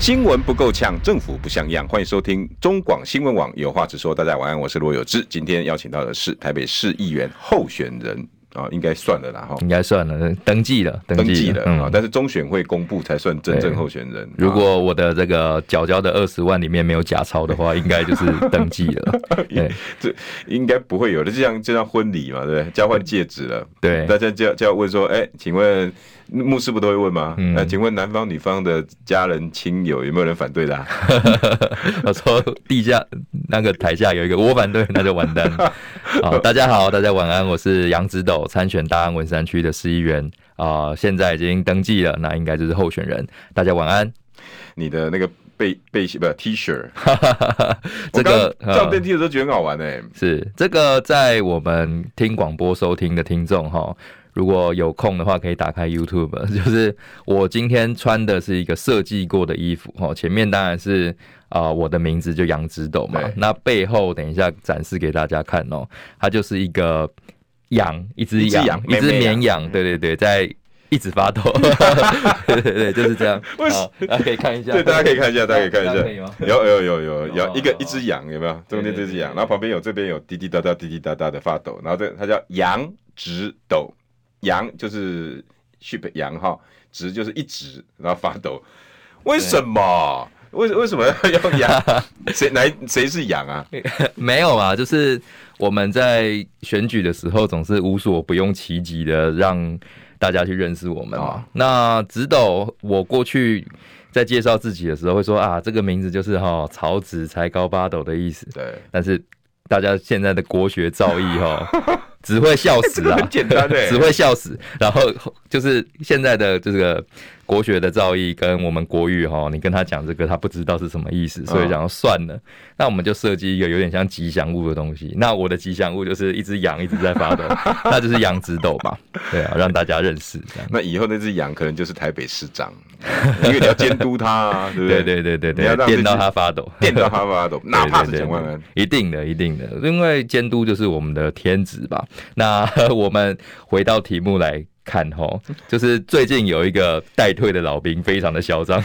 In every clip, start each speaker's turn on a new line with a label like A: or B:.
A: 新闻不够呛，政府不像样。欢迎收听中广新闻网有话直说。大家晚安，我是罗有志。今天邀请到的是台北市议员候选人啊，应该算了啦哈，
B: 应该算了，登记了，登记了啊。但是中选会公布才算真正候选人。如果我的这个缴交的二十万里面没有假钞的话，应该就是登记了。对，
A: 这应该不会有的，就像就像婚礼嘛，对不对？交换戒指了，
B: 对，
A: 大家就要就要问说，哎，请问。牧师不都会问吗？嗯、呃，请问男方女方的家人亲友有没有人反对的、啊？
B: 我说地下那个台下有一个我反对，那就完蛋。好，大家好，大家晚安，我是杨子斗，参选大安文山区的市议员啊、呃，现在已经登记了，那应该就是候选人。大家晚安。
A: 你的那个背背心不 T 恤，
B: 这个
A: 上电梯的时候觉得很好玩呢、欸。
B: 是这个在我们听广播收听的听众哈。如果有空的话，可以打开 YouTube。就是我今天穿的是一个设计过的衣服，哈，前面当然是啊、呃，我的名字就杨植斗嘛。那背后等一下展示给大家看哦，它就是一个羊，一只羊，一只绵羊，对对对，在一直发抖，对对对，就是这样。好，大家可以看一下，
A: 对，大家可以看一下，大家可以看一下，有有有有有一个一只羊，有没有？中间这只羊，然后旁边有这边有滴滴答答滴滴答答的发抖，然后这它叫杨植斗。羊就是去羊哈，直就是一直然后发抖，为什么？为为什么要用羊？谁来？谁是羊啊？
B: 没有啊，就是我们在选举的时候总是无所不用其极的让大家去认识我们嘛。哦、那直斗，我过去在介绍自己的时候会说啊，这个名字就是哈曹植才高八斗的意思。
A: 对，
B: 但是大家现在的国学造诣哈。只会笑死啊！
A: 很简单的，
B: 只会笑死。然后就是现在的这个国学的造诣跟我们国语哈，你跟他讲这个，他不知道是什么意思，所以讲算了。那我们就设计一个有点像吉祥物的东西。那我的吉祥物就是一只羊一直在发抖，那就是杨植斗吧。对啊，让大家认识。
A: 那以后那只羊可能就是台北市长，因为你要监督他啊，对不对？
B: 对对对对，你要 电到他发抖，
A: 电到他发抖，哪怕是千万人，
B: 一定的，一定的，因为监督就是我们的天职吧。那 我们回到题目来看吼，就是最近有一个待退的老兵，非常的嚣张。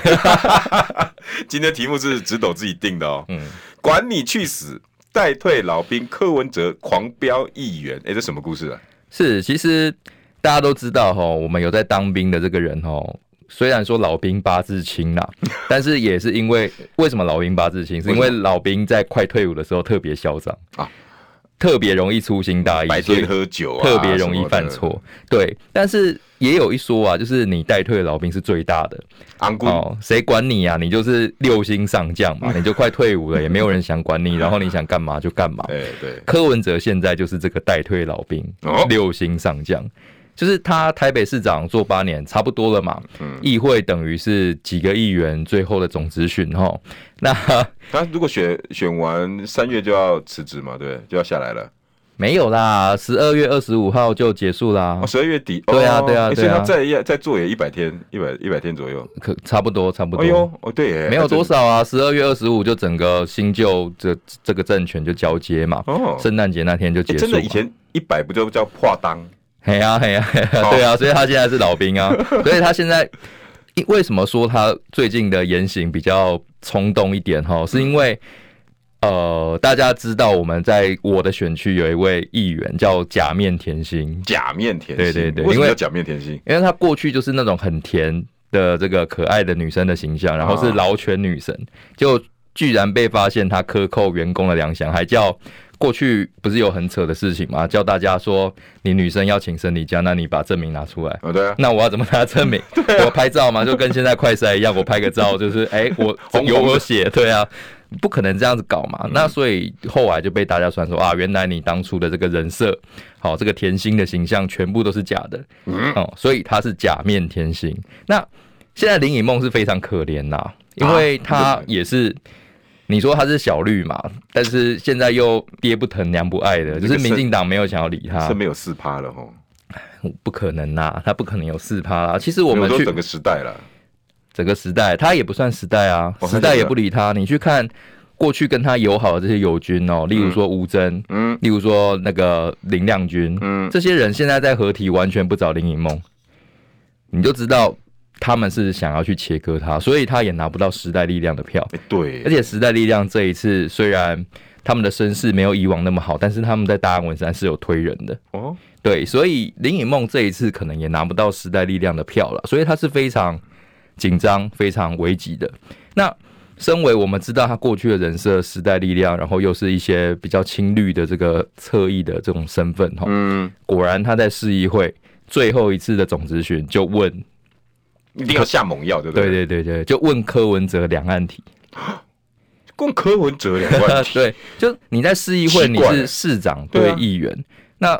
A: 今天题目是直斗自己定的哦。嗯，管你去死！待退老兵柯文哲狂飙议员，哎，这什么故事啊？
B: 是，其实大家都知道哈，我们有在当兵的这个人哦，虽然说老兵八字轻啦，但是也是因为为什么老兵八字轻？是因为老兵在快退伍的时候特别嚣张啊。特别容易粗心大意，
A: 白天喝酒，
B: 特别容易犯错。对，但是也有一说啊，就是你待退的老兵是最大的，哦，谁管你啊？你就是六星上将嘛，你就快退伍了，也没有人想管你，然后你想干嘛就干嘛。
A: 对对，
B: 柯文哲现在就是这个待退老兵，哦六星上将。就是他台北市长做八年差不多了嘛，嗯，议会等于是几个议员最后的总咨询哈。那
A: 他如果选选完三月就要辞职嘛，对，就要下来了。
B: 没有啦，十二月二十五号就结束啦。
A: 哦，十二月底。
B: 对啊，对啊，
A: 所以他再再做也一百天，一百一百天左右，
B: 可差不多，差不多。
A: 哎呦，哦对，
B: 没有多少啊，十二月二十五就整个新旧这这个政权就交接嘛。哦，圣诞节那天就结束。
A: 真的以前一百不就叫破当？
B: 嘿呀嘿呀，对啊，所以他现在是老兵啊，所以他现在为什么说他最近的言行比较冲动一点哈？是因为呃，大家知道我们在我的选区有一位议员叫假面甜心，
A: 假面甜心，
B: 对对对，
A: 为什么叫假面甜心？
B: 因为他过去就是那种很甜的这个可爱的女生的形象，然后是劳权女神，就居然被发现他克扣员工的粮饷，还叫。过去不是有很扯的事情吗？叫大家说你女生要请生理假，那你把证明拿出来。
A: 哦，对啊。
B: 那我要怎么拿证明？我拍照嘛，就跟现在快筛一样，我拍个照就是，哎，我有我写，对啊，不可能这样子搞嘛。那所以后来就被大家传说啊，原来你当初的这个人设，好，这个甜心的形象全部都是假的。嗯。哦，所以他是假面甜心。那现在林以梦是非常可怜呐，因为他也是。你说他是小绿嘛，但是现在又爹不疼娘不爱的，就是民进党没有想要理他，
A: 是没有四趴了吼，
B: 不可能呐，他不可能有四趴啦。其实我们去
A: 整个时代了，
B: 整个时代他也不算时代啊，时代也不理他。你去看过去跟他友好的这些友军哦，例如说吴峥，嗯，例如说那个林亮君，嗯，这些人现在在合体，完全不找林颖梦，你就知道。他们是想要去切割他，所以他也拿不到时代力量的票。
A: 对，
B: 而且时代力量这一次虽然他们的声势没有以往那么好，但是他们在大安文山是有推人的。哦，对，所以林颖梦这一次可能也拿不到时代力量的票了，所以他是非常紧张、非常危急的。那身为我们知道他过去的人设，时代力量，然后又是一些比较青绿的这个侧翼的这种身份，哈，嗯，果然他在市议会最后一次的总咨询就问。
A: 一定要下猛药，对不对？
B: 对对对对，就问柯文哲两岸题，
A: 问柯文哲两岸题。
B: 对，就你在市议会，你是市长对议员，那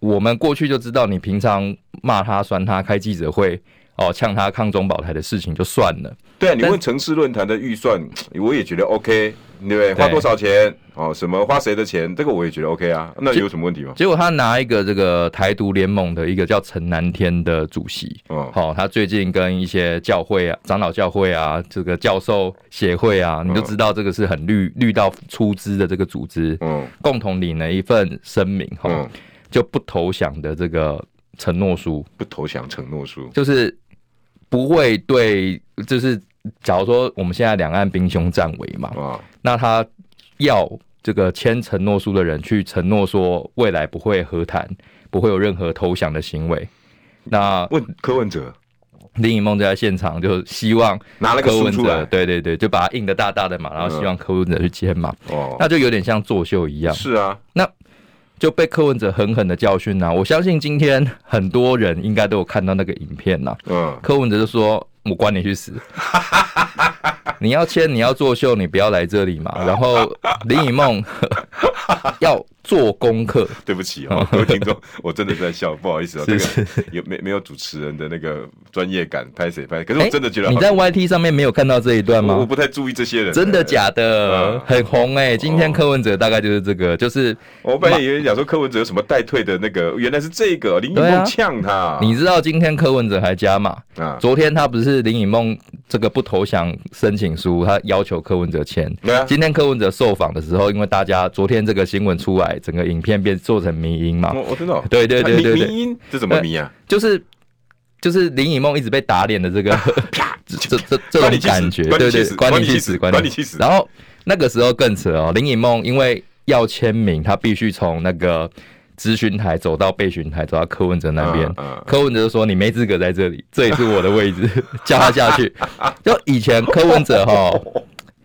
B: 我们过去就知道，你平常骂他、酸他、开记者会。哦，呛他抗中保台的事情就算了。
A: 对啊，你问城市论坛的预算，我也觉得 OK，对不对？花多少钱？哦，什么花谁的钱？这个我也觉得 OK 啊。那有什么问题吗？
B: 结果他拿一个这个台独联盟的一个叫陈南天的主席，哦，好，他最近跟一些教会啊、长老教会啊、这个教授协会啊，你就知道这个是很绿绿到出资的这个组织，嗯，共同领了一份声明，哈，就不投降的这个承诺书，
A: 不投降承诺书，
B: 就是。不会对，就是假如说我们现在两岸兵凶战危嘛，啊，那他要这个签承诺书的人去承诺说未来不会和谈，不会有任何投降的行为。那
A: 问柯文哲，
B: 林颖孟就在现场，就希望
A: 拿了个书出来，
B: 对对对，就把它印的大大的嘛，然后希望柯文哲去签嘛，哦，那就有点像作秀一样。
A: 是啊，
B: 那。就被柯文哲狠狠的教训呐！我相信今天很多人应该都有看到那个影片呐。嗯，柯文哲就说：“我关你去死！你要签，你要作秀，你不要来这里嘛。”然后林以梦 要。做功课，
A: 对不起哦，各位听众，我真的在笑，不好意思哦，这个有没没有主持人的那个专业感，拍谁拍？可是我真的觉得
B: 你在 YT 上面没有看到这一段吗？
A: 我不太注意这些人，
B: 真的假的？很红哎！今天柯文哲大概就是这个，就是
A: 我本来以为讲说柯文哲有什么代退的那个，原来是这个林颖孟呛他。
B: 你知道今天柯文哲还加码啊？昨天他不是林颖孟这个不投降申请书，他要求柯文哲签。对啊。今天柯文哲受访的时候，因为大家昨天这个新闻出来。整个影片变做成迷音嘛？
A: 我知道，
B: 对对对对
A: 对，迷音这怎么迷啊？
B: 就是就是林以梦一直被打脸的这个 这这这种感觉，对对，管你去死，管你去死。然后那个时候更扯哦，林以梦因为要签名，他必须从那个咨询台走到备询台，走到柯文哲那边。柯文哲就说：“你没资格在这里，这也是我的位置，叫他下去。” 就以前柯文哲哈。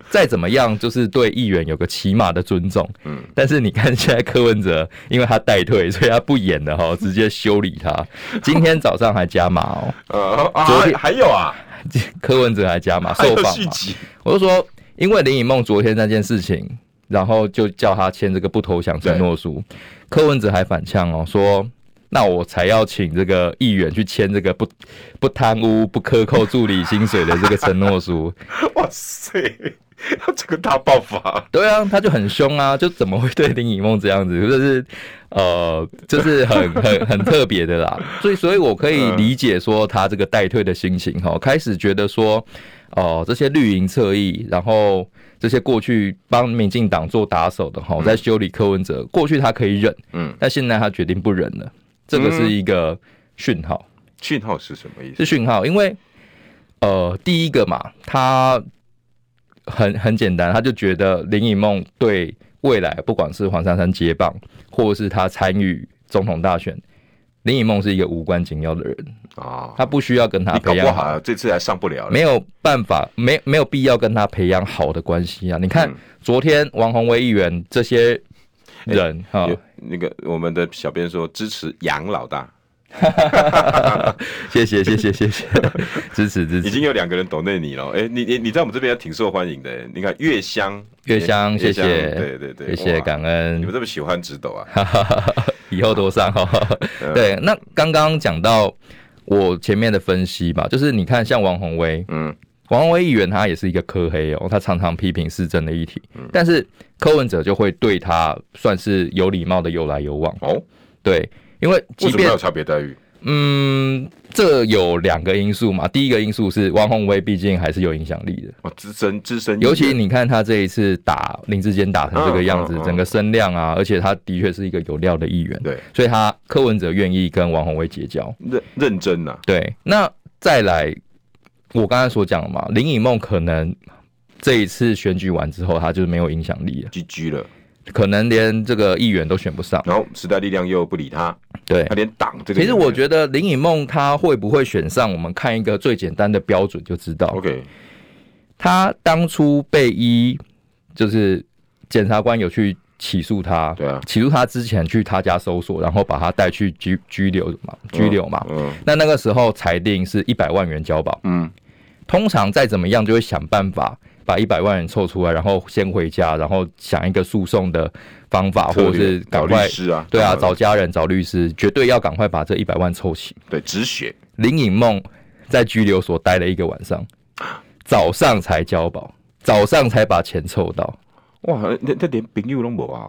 B: 再怎么样，就是对议员有个起码的尊重。嗯，但是你看现在柯文哲，因为他代退，所以他不演了哈，直接修理他。今天早上还加码哦。
A: 呃，昨天还有啊，
B: 柯文哲还加码受访嘛。我就说，因为林以梦昨天那件事情，然后就叫他签这个不投降承诺书。柯文哲还反呛哦，说那我才要请这个议员去签这个不不贪污、不克扣助理薪水的这个承诺书。哇塞！
A: 他这个大爆发，
B: 对啊，他就很凶啊，就怎么会对林以梦这样子？就是呃，就是很 很很特别的啦。所以，所以我可以理解说他这个待退的心情哈，开始觉得说哦、呃，这些绿营侧翼，然后这些过去帮民进党做打手的哈，在修理柯文哲，过去他可以忍，嗯，但现在他决定不忍了，这个是一个讯号。
A: 讯号是什么意思？
B: 是讯号，因为呃，第一个嘛，他。很很简单，他就觉得林以梦对未来，不管是黄珊珊接棒，或是他参与总统大选，林以梦是一个无关紧要的人啊，他不需要跟他培养好，
A: 这次还上不了了，
B: 没有办法，没没有必要跟他培养好的关系啊！你看、嗯、昨天王宏威议员这些人哈、欸，
A: 那个我们的小编说支持杨老大。
B: 哈哈哈哈哈！谢谢谢谢谢谢，支持支持。
A: 已经有两个人懂内你了，哎、欸，你你你在我们这边挺受欢迎的。你看月香
B: 月香，谢谢，
A: 对对对，
B: 谢谢感恩。
A: 你们这么喜欢直抖啊？
B: 以后多上哈。对，那刚刚讲到我前面的分析吧，就是你看像王鸿薇，嗯，王鸿薇议员他也是一个科黑哦，他常常批评市政的议题，嗯、但是柯文哲就会对他算是有礼貌的有来有往哦。对，因为即便
A: 为什么有差别待遇？
B: 嗯，这有两个因素嘛。第一个因素是王宏威毕竟还是有影响力的
A: 哦，资深资深，
B: 尤其你看他这一次打林志坚打成这个样子，整个声量啊，而且他的确是一个有料的议员，对，所以他柯文哲愿意跟王宏威结交，
A: 认认真呐。
B: 对，那再来，我刚才所讲的嘛，林以梦可能这一次选举完之后，他就是没有影响力了
A: ，GG 了。
B: 可能连这个议员都选不上，
A: 然后时代力量又不理他，
B: 对，
A: 他连党这个。
B: 其实我觉得林以梦他会不会选上，我们看一个最简单的标准就知道。OK，他当初被一，就是检察官有去起诉他，对啊，起诉他之前去他家搜索，然后把他带去拘拘留嘛，拘留嘛，嗯，那那个时候裁定是一百万元交保，嗯，通常再怎么样就会想办法。把一百万人凑出来，然后先回家，然后想一个诉讼的方法，或者是赶快
A: 啊，
B: 对啊，找家人、找律师，绝对要赶快把这一百万凑齐。
A: 对，止血。
B: 林颖梦在拘留所待了一个晚上，早上才交保，早上才把钱凑到。
A: 哇，那那连朋友都没啊？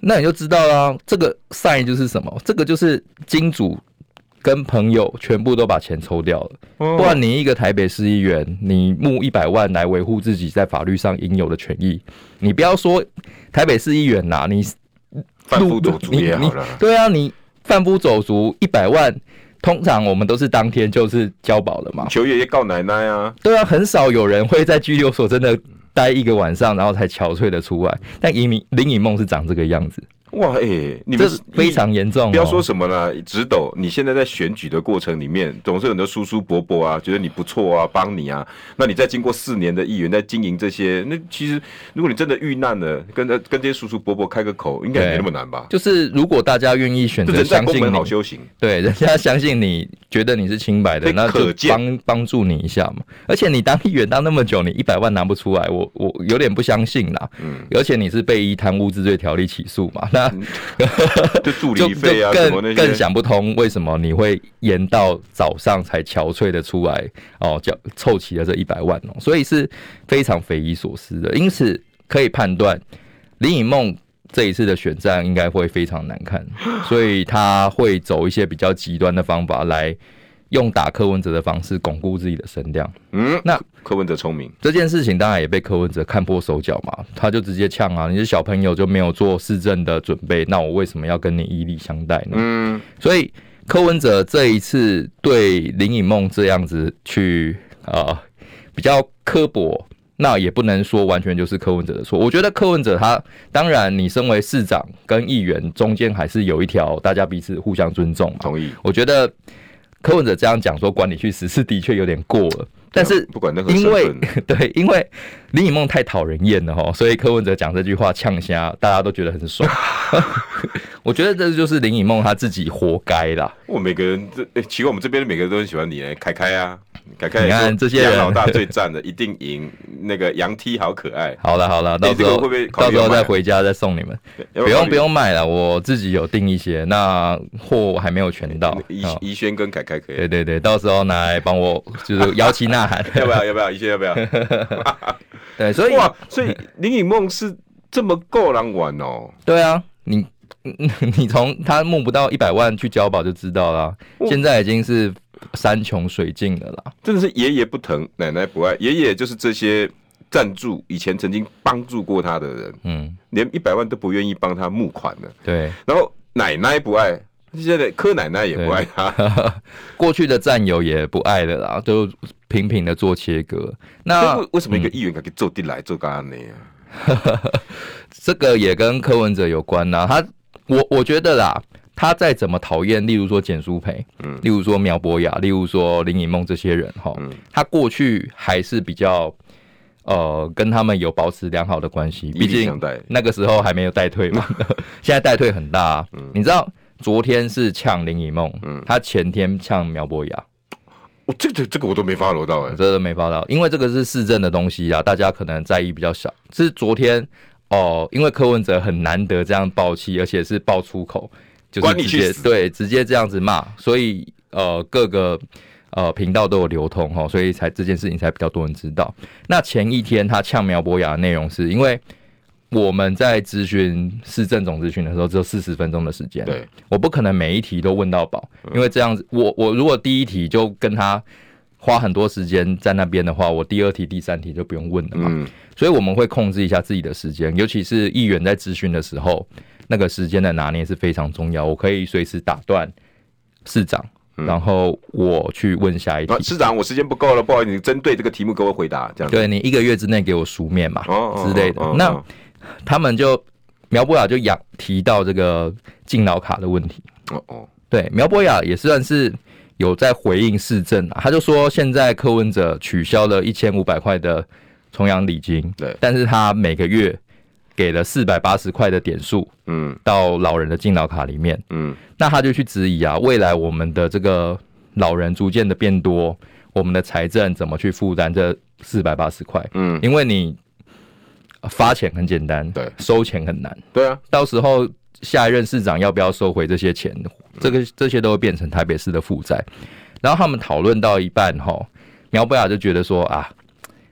B: 那你就知道啦，这个 sign 就是什么？这个就是金主。跟朋友全部都把钱抽掉了，不然你一个台北市议员，你募一百万来维护自己在法律上应有的权益，你不要说台北市议员呐，你
A: 贩夫走卒也好了，
B: 对啊，你贩夫走卒一百万，通常我们都是当天就是交保了嘛，
A: 求爷爷告奶奶啊，
B: 对啊，很少有人会在拘留所真的待一个晚上，然后才憔悴的出来，但林林颖梦是长这个样子。
A: 哇，哎、欸，你
B: 们非常严重、哦。
A: 不要说什么了，直斗，你现在在选举的过程里面，总是很多叔叔伯伯啊，觉得你不错啊，帮你啊。那你在经过四年的议员在经营这些，那其实如果你真的遇难了，跟跟这些叔叔伯伯开个口，应该也没那么难吧？
B: 就是如果大家愿意选择相信你，
A: 好修行，
B: 对，人家相信你，觉得你是清白的，那就帮帮助你一下嘛。而且你当议员当那么久，你一百万拿不出来，我我有点不相信啦。嗯，而且你是被依贪污治罪条例起诉嘛，那。嗯
A: 就助理费啊，
B: 更更想不通为什么你会延到早上才憔悴的出来哦，叫凑齐了这一百万哦，所以是非常匪夷所思的。因此可以判断，林以梦这一次的选战应该会非常难看，所以他会走一些比较极端的方法来。用打柯文哲的方式巩固自己的声量。嗯，那
A: 柯文哲聪明，
B: 这件事情当然也被柯文哲看破手脚嘛，他就直接呛啊，你是小朋友就没有做市政的准备，那我为什么要跟你以礼相待呢？嗯，所以柯文哲这一次对林颖梦这样子去啊、呃、比较刻薄，那也不能说完全就是柯文哲的错。我觉得柯文哲他当然，你身为市长跟议员中间还是有一条大家彼此互相尊重。
A: 同意，
B: 我觉得。柯文哲这样讲说，管理去死是的确有点过了。但是
A: 不管那个，
B: 因为 对，因为林以梦太讨人厌了哈，所以柯文哲讲这句话呛虾，大家都觉得很爽。我觉得这就是林以梦他自己活该啦。
A: 我每个人这，欸、其实我们这边的每个人都很喜欢你哎，凯凯啊。凯凯，
B: 你看这些人
A: 老大最赞的，一定赢。那个羊踢好可爱。
B: 好了好了，到时候会不会到时候再回家再送你们？不用不用卖了，我自己有订一些，那货还没有全到。
A: 宜宜轩跟凯凯可以。
B: 对对对，到时候拿来帮我就是摇旗呐喊，
A: 要不要要不要？宜轩要不要？
B: 对，所以
A: 哇，所以林颖梦是这么够人玩哦。
B: 对啊，你 你从他募不到一百万去交保就知道了，现在已经是。山穷水尽了啦，
A: 真的是爷爷不疼，奶奶不爱。爷爷就是这些赞助以前曾经帮助过他的人，嗯，连一百万都不愿意帮他募款的。
B: 对，
A: 然后奶奶不爱，现在柯奶奶也不爱他，
B: 过去的战友也不爱了啦，都频频的做切割。那
A: 为什么一个议员可以做地来做干呢？
B: 这个也跟柯文哲有关呐。他，我我觉得啦。他再怎么讨厌，例如说简舒培，嗯，例如说苗博雅，例如说林以梦这些人，哈，嗯，他过去还是比较，呃，跟他们有保持良好的关系，毕竟那个时候还没有代退嘛，现在代退很大，啊，嗯，你知道昨天是呛林以梦，嗯，他前天呛苗博雅，
A: 我这个这个我都没 follow 到哎，
B: 这个没 follow 到，因为这个是市政的东西啊，大家可能在意比较少，是昨天哦，因为柯文哲很难得这样爆气，而且是爆粗口。就是直接对直接这样子骂，所以呃各个呃频道都有流通哈，所以才这件事情才比较多人知道。那前一天他呛苗博雅的内容是因为我们在咨询市政总咨询的时候只有四十分钟的时间，
A: 对，
B: 我不可能每一题都问到饱，因为这样子我我如果第一题就跟他花很多时间在那边的话，我第二题、第三题就不用问了嘛。嗯，所以我们会控制一下自己的时间，尤其是议员在咨询的时候。那个时间的拿捏是非常重要，我可以随时打断市长，然后我去问下一题。
A: 市长，我时间不够了，不好意思，你针对这个题目给我回答，这样。
B: 对，你一个月之内给我书面嘛之类的。那 他们就苗博雅就养提到这个敬老卡的问题。哦哦，对，苗博雅也算是有在回应市政啊，他就说现在柯文哲取消了一千五百块的重阳礼金，对，但是他每个月。给了四百八十块的点数，嗯，到老人的敬老卡里面，嗯，那他就去质疑啊，未来我们的这个老人逐渐的变多，我们的财政怎么去负担这四百八十块？嗯，因为你发钱很简单，对，收钱很难，对啊，到时候下一任市长要不要收回这些钱，这个这些都会变成台北市的负债。然后他们讨论到一半，哈，苗博雅就觉得说啊，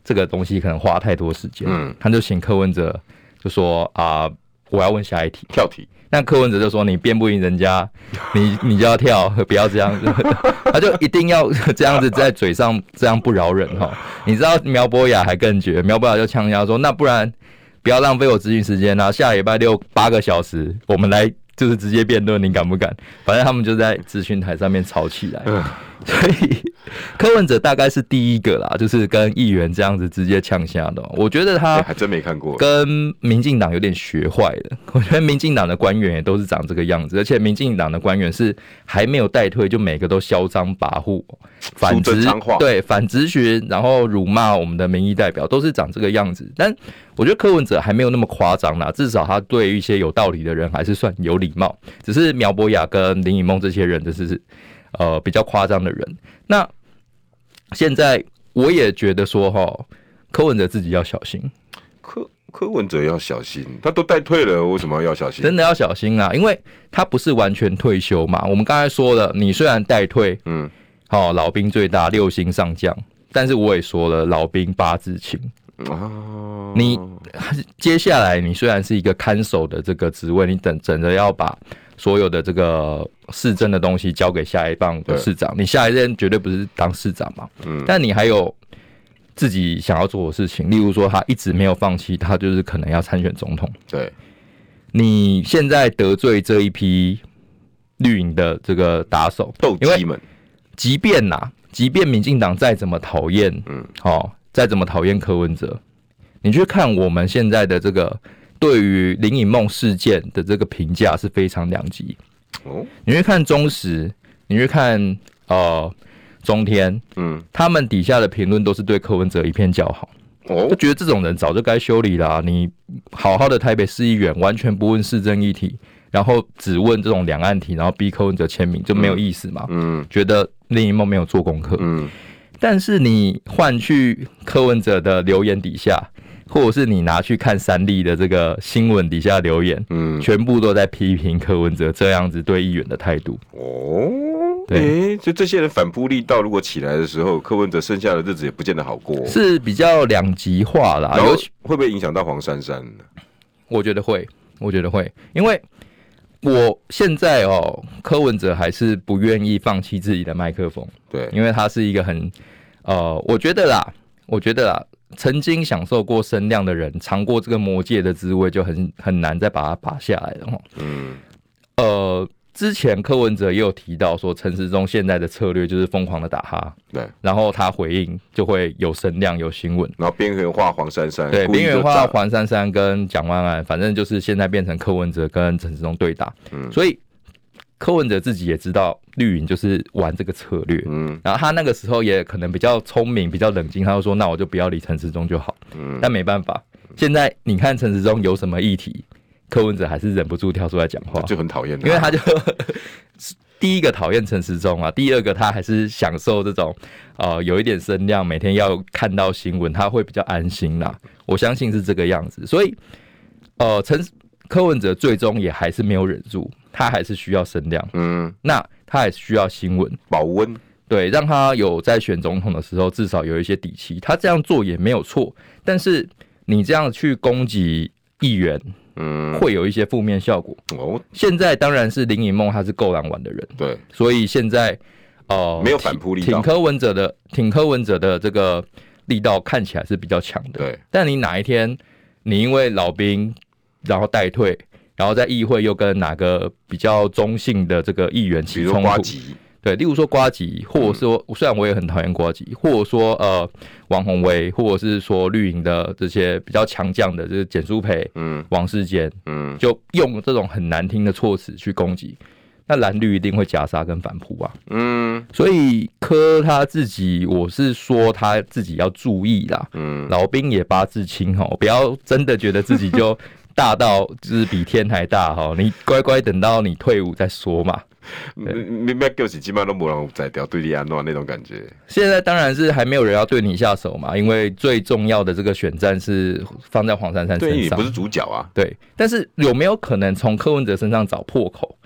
B: 这个东西可能花太多时间，嗯，他就请柯文哲。就说啊，我要问下一题，
A: 跳题。
B: 那柯文哲就说：“你辩不赢人家，你你就要跳，不要这样子。”他就一定要 这样子在嘴上这样不饶人哈。你知道苗博雅还更绝，苗博雅就呛人说：“那不然不要浪费我咨询时间啊，下礼拜六八个小时，我们来就是直接辩论，你敢不敢？”反正他们就在咨询台上面吵起来。所以柯文哲大概是第一个啦，就是跟议员这样子直接呛下的。我觉得他
A: 还真没看过，
B: 跟民进党有点学坏了。我觉得民进党的官员也都是长这个样子，而且民进党的官员是还没有带退，就每个都嚣张跋扈、反直对反直询，然后辱骂我们的民意代表，都是长这个样子。但我觉得柯文哲还没有那么夸张啦，至少他对一些有道理的人还是算有礼貌。只是苗博雅跟林以梦这些人，就是。呃，比较夸张的人，那现在我也觉得说哈，柯文哲自己要小心。
A: 柯柯文哲要小心，他都带退了，为什么要小心？
B: 真的要小心啊，因为他不是完全退休嘛。我们刚才说了，你虽然带退，嗯，好，老兵最大，六星上将，但是我也说了，老兵八字轻啊。你接下来，你虽然是一个看守的这个职位，你等等着要把。所有的这个市政的东西交给下一棒的市长，你下一任绝对不是当市长嘛？嗯，但你还有自己想要做的事情，例如说他一直没有放弃，他就是可能要参选总统。对，你现在得罪这一批绿营的这个打手斗鸡们，即便呐，即便民进党再怎么讨厌，嗯，哦，再怎么讨厌柯文哲，你去看我们现在的这个。对于林颖梦事件的这个评价是非常两极哦。你去看中时，你去看呃中天，嗯，他们底下的评论都是对柯文哲一片叫好哦，就觉得这种人早就该修理啦。你好好的台北市议员，完全不问市政议题，然后只问这种两岸题，然后逼柯文哲签名，就没有意思嘛。嗯，觉得林颖梦没有做功课。嗯，但是你换去柯文哲的留言底下。或者是你拿去看三立的这个新闻底下留言，嗯，全部都在批评柯文哲这样子对议员的态度。哦，对，
A: 就这些人反扑力道如果起来的时候，柯文哲剩下的日子也不见得好过，
B: 是比较两极化啦。
A: 尤其会不会影响到黄珊珊呢？
B: 我觉得会，我觉得会，因为我现在哦，柯文哲还是不愿意放弃自己的麦克风，对，因为他是一个很呃，我觉得啦，我觉得啦。曾经享受过声量的人，尝过这个魔戒的滋味，就很很难再把它拔下来了。嗯，呃，之前柯文哲也有提到说，陈时中现在的策略就是疯狂的打哈，对，然后他回应就会有声量、有新闻，
A: 然后边缘化黄珊珊，
B: 对，边缘化黄珊珊跟蒋万安，反正就是现在变成柯文哲跟陈时中对打。嗯，所以。柯文哲自己也知道绿营就是玩这个策略，嗯，然后他那个时候也可能比较聪明，比较冷静，他就说：“那我就不要理陈时中就好。”嗯，但没办法，现在你看陈时中有什么议题，柯文哲还是忍不住跳出来讲话，
A: 就很讨厌，
B: 因为他就第一个讨厌陈时中啊，第二个他还是享受这种呃有一点声量，每天要看到新闻，他会比较安心啦。我相信是这个样子，所以呃，陈柯文哲最终也还是没有忍住。他还是需要声量，嗯，那他还是需要新闻
A: 保温，
B: 对，让他有在选总统的时候至少有一些底气。他这样做也没有错，但是你这样去攻击议员，嗯，会有一些负面效果。哦，现在当然是林颖梦，他是够狼玩的人，
A: 对，
B: 所以现在哦、呃，
A: 没有反扑力，
B: 挺柯文哲的挺柯文哲的这个力道看起来是比较强的。
A: 对，
B: 但你哪一天你因为老兵然后代退？然后在议会又跟哪个比较中性的这个议员起冲突？对，例如说瓜吉，或者说虽然我也很讨厌瓜吉，或者说呃王宏威，或者是说绿营的这些比较强将的，就是简书培、嗯，王世坚，嗯，就用这种很难听的措辞去攻击，那蓝绿一定会夹杀跟反扑啊，嗯，所以柯他自己，我是说他自己要注意啦，嗯，老兵也八字轻哦，不要真的觉得自己就。大到就是比天还大哈，你乖乖等到你退伍再说嘛。
A: 明白就是基本上都没人在掉对你安诺那种感觉。
B: 现在当然是还没有人要对你下手嘛，因为最重要的这个选战是放在黄珊珊身上，
A: 对，你不是主角啊。
B: 对，但是有没有可能从柯文哲身上找破口，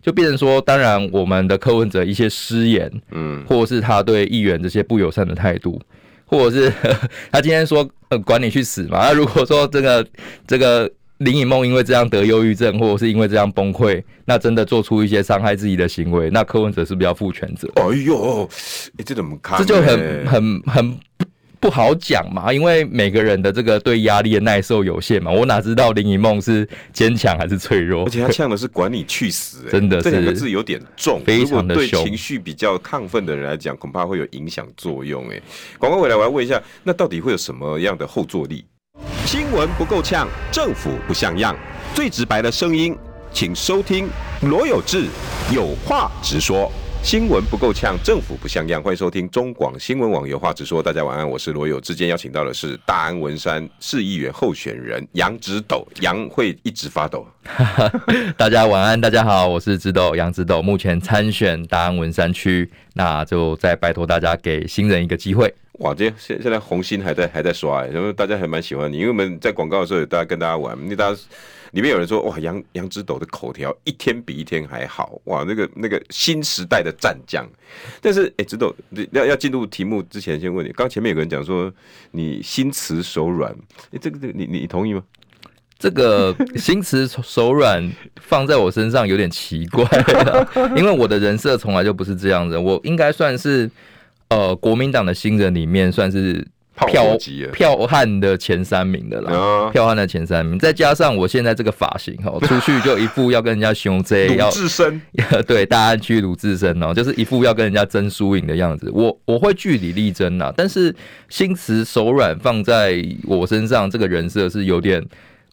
B: 就变成说，当然我们的柯文哲一些失言，嗯，或者是他对议员这些不友善的态度，或者是 他今天说呃管你去死嘛。那如果说这个这个。林以梦因为这样得忧郁症，或者是因为这样崩溃，那真的做出一些伤害自己的行为，那柯文哲是不是要负全责？
A: 哎呦，欸、这怎么看？
B: 这就很很很不好讲嘛，因为每个人的这个对压力的耐受有限嘛。我哪知道林以梦是坚强还是脆弱？
A: 而且他呛的是“管你去死”，
B: 真的是
A: 这两个字有点重，
B: 非常的凶。
A: 对情绪比较亢奋的人来讲，恐怕会有影响作用。哎，广告回来，我要问一下，那到底会有什么样的后坐力？新闻不够呛，政府不像样。最直白的声音，请收听罗有志有话直说。新闻不够呛，政府不像样。欢迎收听中广新闻网有话直说。大家晚安，我是罗有志。今天邀请到的是大安文山市议员候选人杨直斗，杨会一直发抖。
B: 大家晚安，大家好，我是直斗杨直斗，目前参选大安文山区，那就再拜托大家给新人一个机会。
A: 哇，这现现在红心还在还在刷，然后大家还蛮喜欢你，因为我们在广告的时候，大家跟大家玩，那大家。里面有人说哇，杨杨直斗的口条一天比一天还好哇，那个那个新时代的战将。但是哎，直斗要要进入题目之前，先问你，刚前面有个人讲说你心慈手软，哎，这个这个你你同意吗？
B: 这个心慈手软放在我身上有点奇怪，因为我的人设从来就不是这样子，我应该算是呃国民党的新人里面算是。票票悍的前三名的啦，票悍的前三名，再加上我现在这个发型哈，出去就一副要跟人家凶这要
A: 自身，
B: 对大安区鲁智深哦，就是一副要跟人家争输赢的样子。我我会据理力争呐，但是心慈手软放在我身上，这个人设是有点。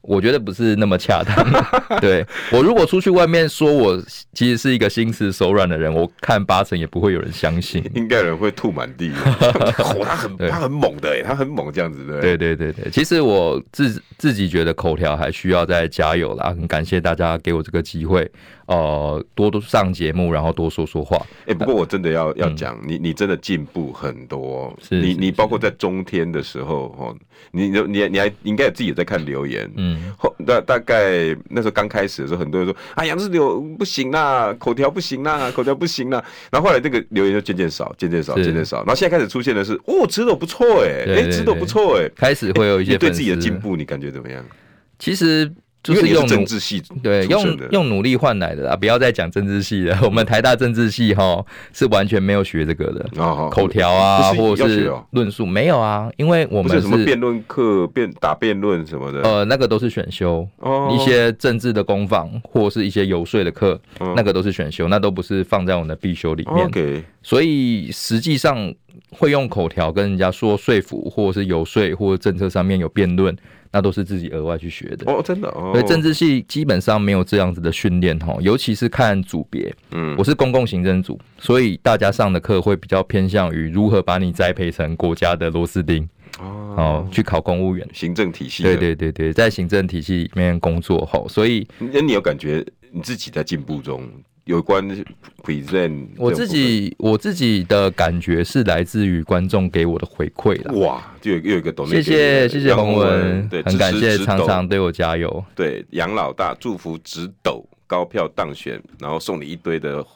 B: 我觉得不是那么恰当。对，我如果出去外面说我其实是一个心慈手软的人，我看八成也不会有人相信，
A: 应该有人会吐满地。哦，他很他很猛的哎，他很猛这样子的。
B: 对对对对，其实我自自己觉得口条还需要再加油啦，很感谢大家给我这个机会。呃，多多上节目，然后多说说话。
A: 哎、欸，不过我真的要、嗯、要讲，你你真的进步很多。是，你你包括在中天的时候，哦，你你你你还应该有自己也在看留言。嗯，后大大概那时候刚开始的时候，很多人说啊，杨志柳不行啦，口条不行啦，口条不行啦。然后后来这个留言就渐渐少，渐渐少，渐渐少。然后现在开始出现的是，哦，直斗不错哎，哎，直斗不错哎，
B: 开始会有一些
A: 你对自己的进步，你感觉怎么样？
B: 其实。就是用政治系对，用用努力换来的啦，不要再讲政治系了。我们台大政治系哈是完全没有学这个的，口条啊，或者是论述没有啊，因为我们是什么
A: 辩论课、辩打辩论什么的，
B: 呃，那个都是选修，一些政治的攻防或是一些游说的课，那个都是选修，那都不是放在我们的必修里面。所以实际上会用口条跟人家说说服，或者是游说，或者政策上面有辩论。那都是自己额外去学的
A: 哦，真的哦。
B: 所以政治系基本上没有这样子的训练哈，尤其是看组别。嗯，我是公共行政组，所以大家上的课会比较偏向于如何把你栽培成国家的螺丝钉哦，去考公务员
A: 行政体系。
B: 对对对对，在行政体系里面工作后，所以
A: 那你有感觉你自己在进步中？有关 present，
B: 我自己我自己的感觉是来自于观众给我的回馈了。
A: 哇，就有又有一个懂，
B: 谢谢谢谢洪文，对，很感谢常常对我加油。
A: 对，杨老大祝福直抖高票当选，然后送你一堆的哦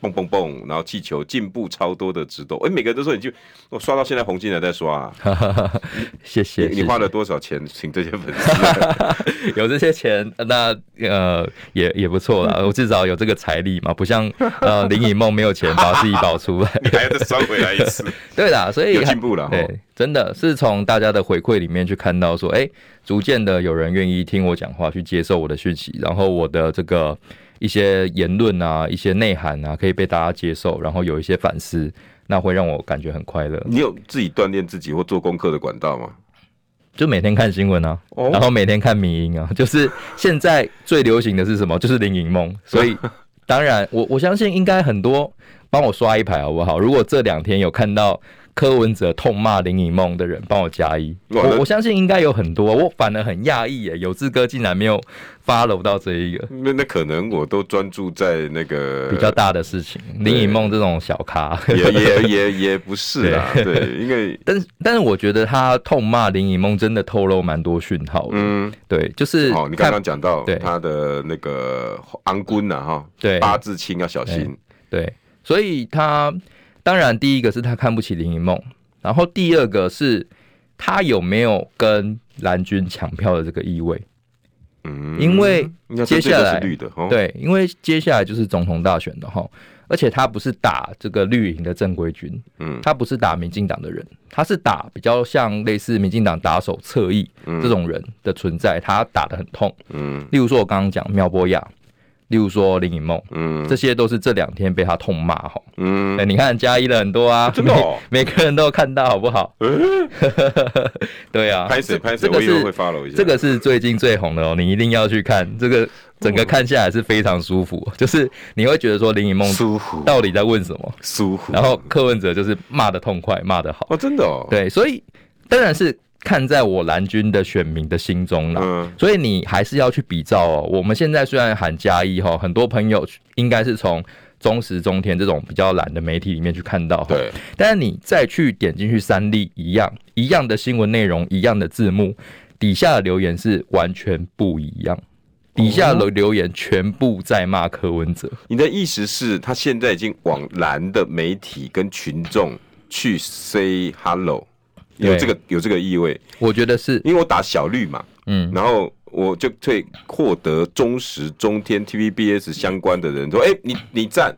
A: 蹦蹦蹦，然后气球进步超多的直斗，哎、欸，每个人都说你就我刷到现在红进来再刷、啊，
B: 谢谢你。
A: 你花了多少钱请这些粉丝？
B: 有这些钱，那呃也也不错啦，我至少有这个财力嘛，不像呃林以梦没有钱把自己保出来，
A: 你还要再刷回来一次。
B: 对啦，所以
A: 有进步了，
B: 对，真的是从大家的回馈里面去看到说，哎、欸，逐渐的有人愿意听我讲话，去接受我的讯息，然后我的这个。一些言论啊，一些内涵啊，可以被大家接受，然后有一些反思，那会让我感觉很快乐。
A: 你有自己锻炼自己或做功课的管道吗？
B: 就每天看新闻啊，然后每天看民音啊，就是现在最流行的是什么？就是林颖梦。所以当然，我我相信应该很多帮我刷一排好不好？如果这两天有看到。柯文哲痛骂林颖梦的人，帮我加一。我我相信应该有很多，我反而很讶异耶，有志哥竟然没有 follow 到这一个。
A: 那那可能我都专注在那个
B: 比较大的事情，林颖梦这种小咖
A: 也也也也不是啦。对，对，因为
B: 但是但是我觉得他痛骂林颖梦真的透露蛮多讯号。嗯，对，就是
A: 哦，你刚刚讲到他的那个安君呐哈，对，八字轻要小心。
B: 对，所以他。当然，第一个是他看不起林颖梦，然后第二个是他有没有跟蓝军抢票的这个意味。嗯，因为接下来对，因为接下来就是总统大选的哈，而且他不是打这个绿营的正规军，嗯，他不是打民进党的人，他是打比较像类似民进党打手侧翼这种人的存在，他打的很痛。嗯，例如说我刚刚讲苗博雅。例如说林颖梦，嗯，这些都是这两天被他痛骂哈，嗯，哎，你看加一了很多啊，真的，每个人都有看到好不好？对啊，
A: 拍谁拍谁，我以后会 follow 一下。
B: 这个是最近最红的哦，你一定要去看，这个整个看下来是非常舒服，就是你会觉得说林颖梦舒服到底在问什么？舒服。然后柯文哲就是骂的痛快，骂的好，
A: 哦，真的哦，
B: 对，所以当然是。看在我蓝军的选民的心中了，嗯，所以你还是要去比照哦。我们现在虽然喊加一哈，很多朋友应该是从中时、中天这种比较懒的媒体里面去看到，对。但是你再去点进去三立一样一样的新闻内容，一样的字幕，底下的留言是完全不一样，底下的留言全部在骂柯文哲。
A: 你的意思是，他现在已经往蓝的媒体跟群众去 say hello？有这个有这个意味，
B: 我觉得是。
A: 因为我打小绿嘛，嗯，然后我就退获得中时、中天、TVBS 相关的人说，哎、欸，你你站，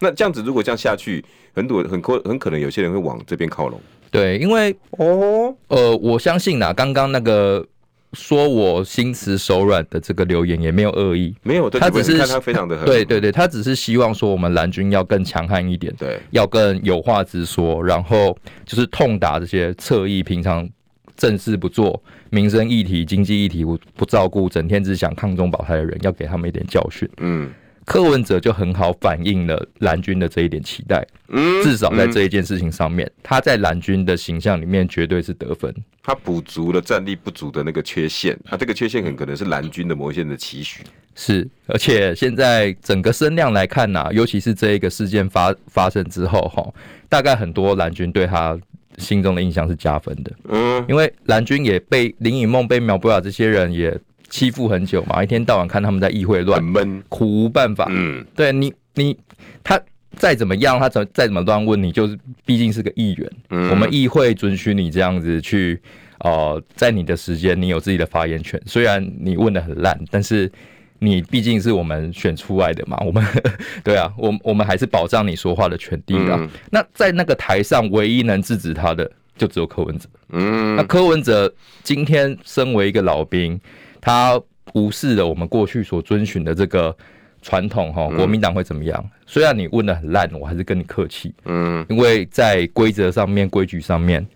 A: 那这样子如果这样下去，很多很可很可能有些人会往这边靠拢。
B: 对，因为哦，呃，我相信呐，刚刚那个。说我心慈手软的这个留言也没有恶意，
A: 没有，他只是他非常的
B: 对对对，他只是希望说我们蓝军要更强悍一点，对，要更有话直说，然后就是痛打这些侧翼，平常正事不做，民生议题、经济议题不不照顾，整天只想抗中保台的人，要给他们一点教训。嗯。柯文哲就很好反映了蓝军的这一点期待，嗯，至少在这一件事情上面，嗯、他在蓝军的形象里面绝对是得分，
A: 他补足了战力不足的那个缺陷，他这个缺陷很可能是蓝军的某些的期许，
B: 是，而且现在整个声量来看呐、啊，尤其是这一个事件发发生之后哈，大概很多蓝军对他心中的印象是加分的，嗯，因为蓝军也被林颖梦、被苗博雅这些人也。欺负很久嘛，一天到晚看他们在议会乱，很闷，苦无办法。嗯，对你，你他再怎么样，他怎再怎么乱问你，就是毕竟是个议员。嗯，我们议会准许你这样子去，呃，在你的时间，你有自己的发言权。虽然你问的很烂，但是你毕竟是我们选出来的嘛。我们 对啊，我我们还是保障你说话的权利的。嗯，那在那个台上，唯一能制止他的，就只有柯文哲。嗯，那柯文哲今天身为一个老兵。他无视了我们过去所遵循的这个传统，哈，国民党会怎么样？虽然你问的很烂，我还是跟你客气，嗯，因为在规则上面、规矩上面，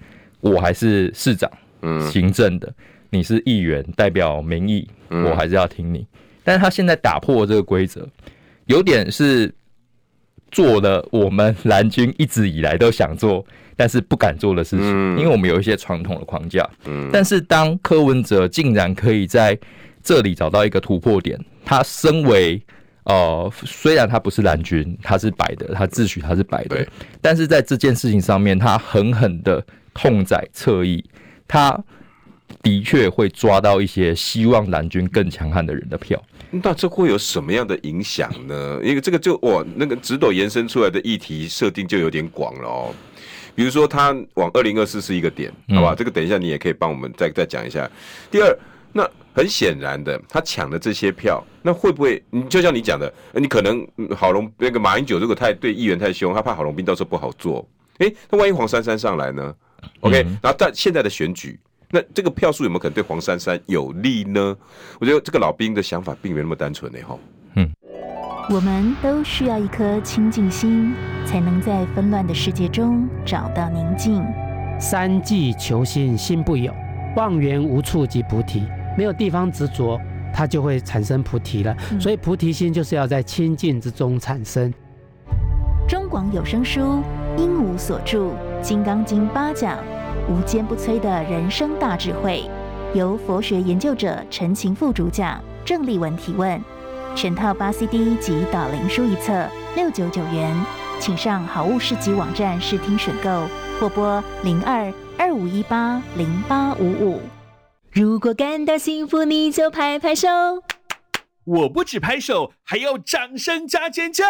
B: 我还是市长，嗯，行政的，你是议员，代表民意，我还是要听你。但是他现在打破这个规则，有点是做了我们蓝军一直以来都想做。但是不敢做的事情，因为我们有一些传统的框架。嗯但是当柯文哲竟然可以在这里找到一个突破点，他身为呃，虽然他不是蓝军，他是白的，他自诩他是白的，但是在这件事情上面，他狠狠的痛宰侧翼，他的确会抓到一些希望蓝军更强悍的人的票。
A: 那这会有什么样的影响呢？因为这个就哇，那个直斗延伸出来的议题设定就有点广了哦。比如说，他往二零二四是一个点，好吧？这个等一下你也可以帮我们再再讲一下。第二，那很显然的，他抢的这些票，那会不会？你就像你讲的，你可能郝龙那个马英九如果太对议员太凶，他怕郝龙斌到时候不好做。诶，那万一黄珊珊上来呢？OK，然后但现在的选举，那这个票数有没有可能对黄珊珊有利呢？我觉得这个老兵的想法并没那么单纯呢。哈。嗯。
C: 我们都需要一颗清净心，才能在纷乱的世界中找到宁静。
D: 三际求心心不有，望缘无处即菩提。没有地方执着，它就会产生菩提了。所以菩提心就是要在清净之中产生。
C: 中广有声书，鹦鹉所著《金刚经》八讲，无坚不摧的人生大智慧，由佛学研究者陈情富主讲，郑丽文提问。全套八 CD 及导灵书一册，六九九元，请上好物市集网站试听选购，或拨零二二五一八零八五五。如果感到幸福，你就拍拍手。
E: 我不止拍手，还要掌声加尖叫。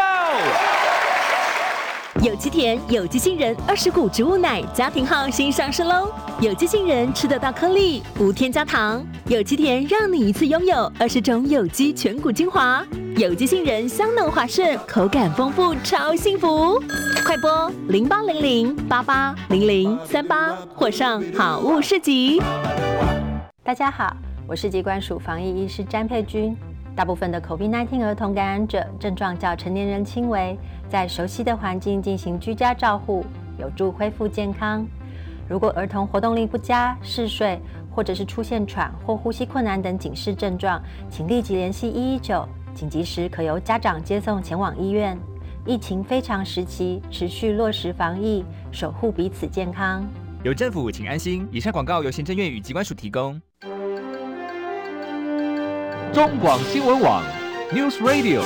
C: 有机甜有机杏仁二十谷植物奶家庭号新上市喽！有机杏仁吃得到颗粒，无添加糖。有机甜让你一次拥有二十种有机全谷精华。有机杏仁香浓滑顺，口感丰富，超幸福！快拨零八零零八八零零三八，或上好物市集。
F: 大家好，我是疾管署防疫医师詹佩君。大部分的 COVID-19 儿童感染者症状较成年人轻微，在熟悉的环境进行居家照护，有助恢复健康。如果儿童活动力不佳、嗜睡，或者是出现喘或呼吸困难等警示症状，请立即联系一一九，紧急时可由家长接送前往医院。疫情非常时期，持续落实防疫，守护彼此健康。
E: 有政府，请安心。以上广告由行政院与疾管署提供。中广新闻网，News Radio。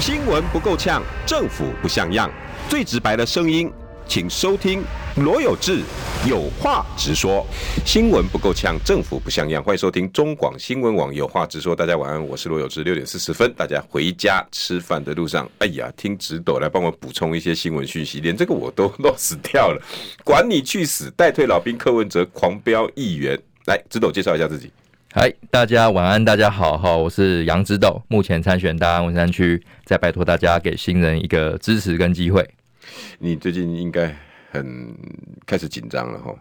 A: 新闻不够呛，政府不像样，最直白的声音，请收听罗有志有话直说。新闻不够呛，政府不像样，欢迎收听中广新闻网有话直说。大家晚安，我是罗有志。六点四十分，大家回家吃饭的路上，哎呀，听直斗来帮我补充一些新闻讯息，连这个我都 lost 掉了。管你去死！代退老兵柯文哲狂飙议员，来直斗介绍一下自己。
B: 嗨，大家晚安，大家好哈，我是杨直斗，目前参选大安文山区，再拜托大家给新人一个支持跟机会。
A: 你最近应该很开始紧张了哈？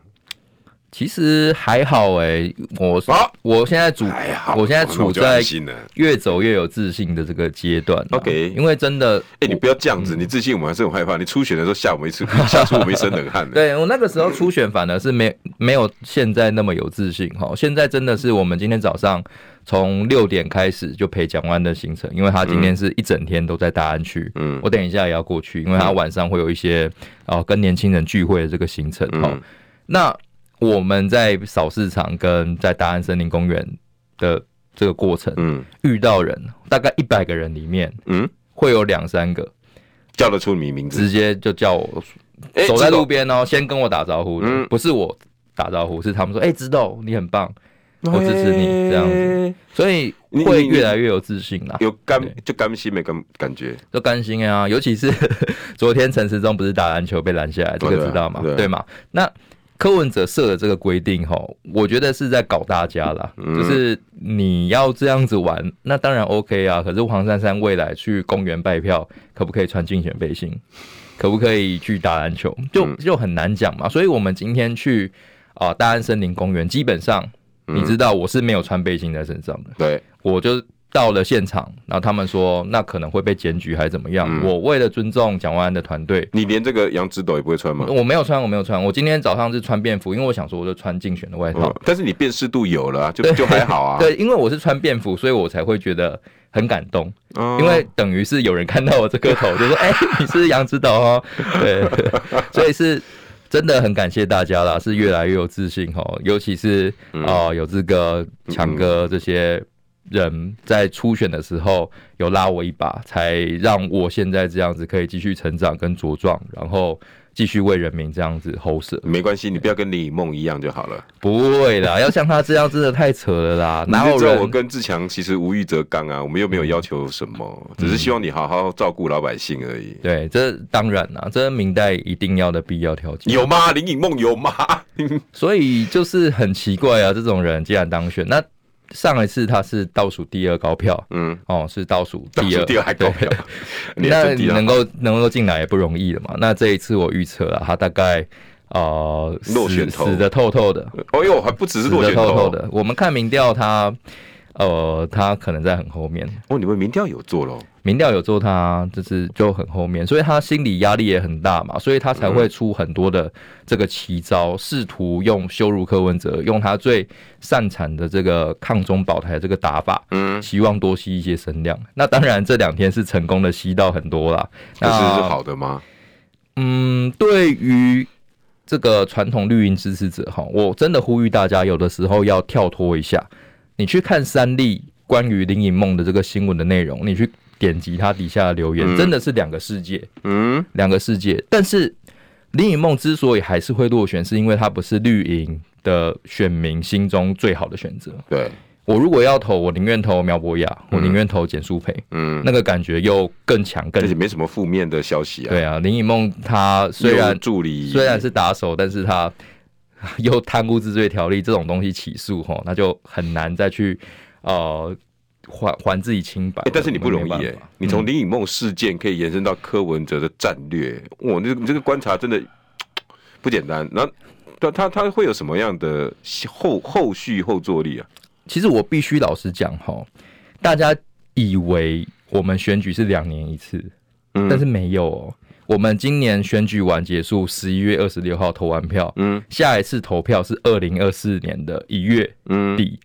B: 其实还好哎、欸，我我现在处，我现在处在越走越有自信的这个阶段。OK，因为真的，
A: 哎，你不要这样子，你自信我们还是很害怕。你初选的时候吓我们一次，吓出我们一身冷汗。
B: 对，我那个时候初选反而是没没有现在那么有自信哈。现在真的是我们今天早上。从六点开始就陪蒋万的行程，因为他今天是一整天都在大安区。嗯，我等一下也要过去，因为他晚上会有一些哦跟年轻人聚会的这个行程。好，那我们在扫市场跟在大安森林公园的这个过程，嗯，遇到人大概一百个人里面，嗯，会有两三个
A: 叫得出你名字，
B: 直接就叫我走在路边哦，先跟我打招呼，嗯，不是我打招呼，是他们说，哎，知道你很棒。我支持你这样子，所以会越来越有自信啦。
A: 有甘就甘心没感感觉，
B: 就甘心啊！尤其是 昨天陈时中不是打篮球被拦下来，这个知道吗？对吗？那柯文哲设的这个规定哈，我觉得是在搞大家啦。就是你要这样子玩，那当然 OK 啊。可是黄珊珊未来去公园拜票，可不可以穿竞选背心？可不可以去打篮球？就就很难讲嘛。所以我们今天去啊大安森林公园，基本上。你知道我是没有穿背心在身上的，
A: 对，
B: 我就到了现场，然后他们说那可能会被检举还是怎么样？嗯、我为了尊重蒋万安的团队，
A: 你连这个杨直斗也不会穿吗？
B: 我没有穿，我没有穿，我今天早上是穿便服，因为我想说我就穿竞选的外套。
A: 嗯、但是你辨识度有了，就就还好啊。
B: 对，因为我是穿便服，所以我才会觉得很感动，嗯、因为等于是有人看到我这个头，就说：“哎、欸，你是杨直斗哦。”对，所以是。真的很感谢大家啦，是越来越有自信哦，尤其是哦、呃，有这个强哥这些人在初选的时候有拉我一把，才让我现在这样子可以继续成长跟茁壮，然后。继续为人民这样子喉舌。
A: 没关系，你不要跟林以梦一样就好了。
B: 不会啦，要像他这样真的太扯了啦。然后
A: 我跟志强其实无欲则刚啊，我们又没有要求什么，嗯、只是希望你好好照顾老百姓而已。
B: 对，这当然啦，这是明代一定要的必要条件。
A: 有吗？林以梦有吗？
B: 所以就是很奇怪啊，这种人既然当选，那。上一次他是倒数第二高票，嗯，哦，是倒数第二，
A: 第二还高票，
B: 那你能够能够进来也不容易了嘛。那这一次我预测啊，他大概呃
A: 落选头
B: 死的透透的。
A: 哦哟，还不只是落选
B: 透透的。我们看民调，他呃，他可能在很后面。
A: 哦，你们民调有做咯？
B: 民调有做他，就是就很后面，所以他心理压力也很大嘛，所以他才会出很多的这个奇招，试图用羞辱柯文哲，用他最擅长的这个抗中保台的这个打法，嗯，希望多吸一些声量。那当然这两天是成功的吸到很多啦，
A: 那是是好的吗？
B: 嗯，对于这个传统绿营支持者哈，我真的呼吁大家有的时候要跳脱一下，你去看三立关于林颖梦的这个新闻的内容，你去。点击他底下的留言，真的是两个世界，嗯，两个世界。但是林颖梦之所以还是会落选，是因为他不是绿营的选民心中最好的选择。
A: 对，
B: 我如果要投，我宁愿投苗博雅，我宁愿投简淑培，嗯，那个感觉又更强，更
A: 而且没什么负面的消息啊。
B: 对啊，林颖梦他虽然助理虽然是打手，但是他 又贪污治罪条例这种东西起诉吼，那就很难再去呃。还还自己清白，
A: 但是你不容易哎！你从林颖梦事件可以延伸到柯文哲的战略，哇，你这个观察真的不简单。那他他他会有什么样的后后续后坐力啊？
B: 其实我必须老实讲哈，大家以为我们选举是两年一次，但是没有哦。我们今年选举完结束，十一月二十六号投完票，嗯，下一次投票是二零二四年的一月底，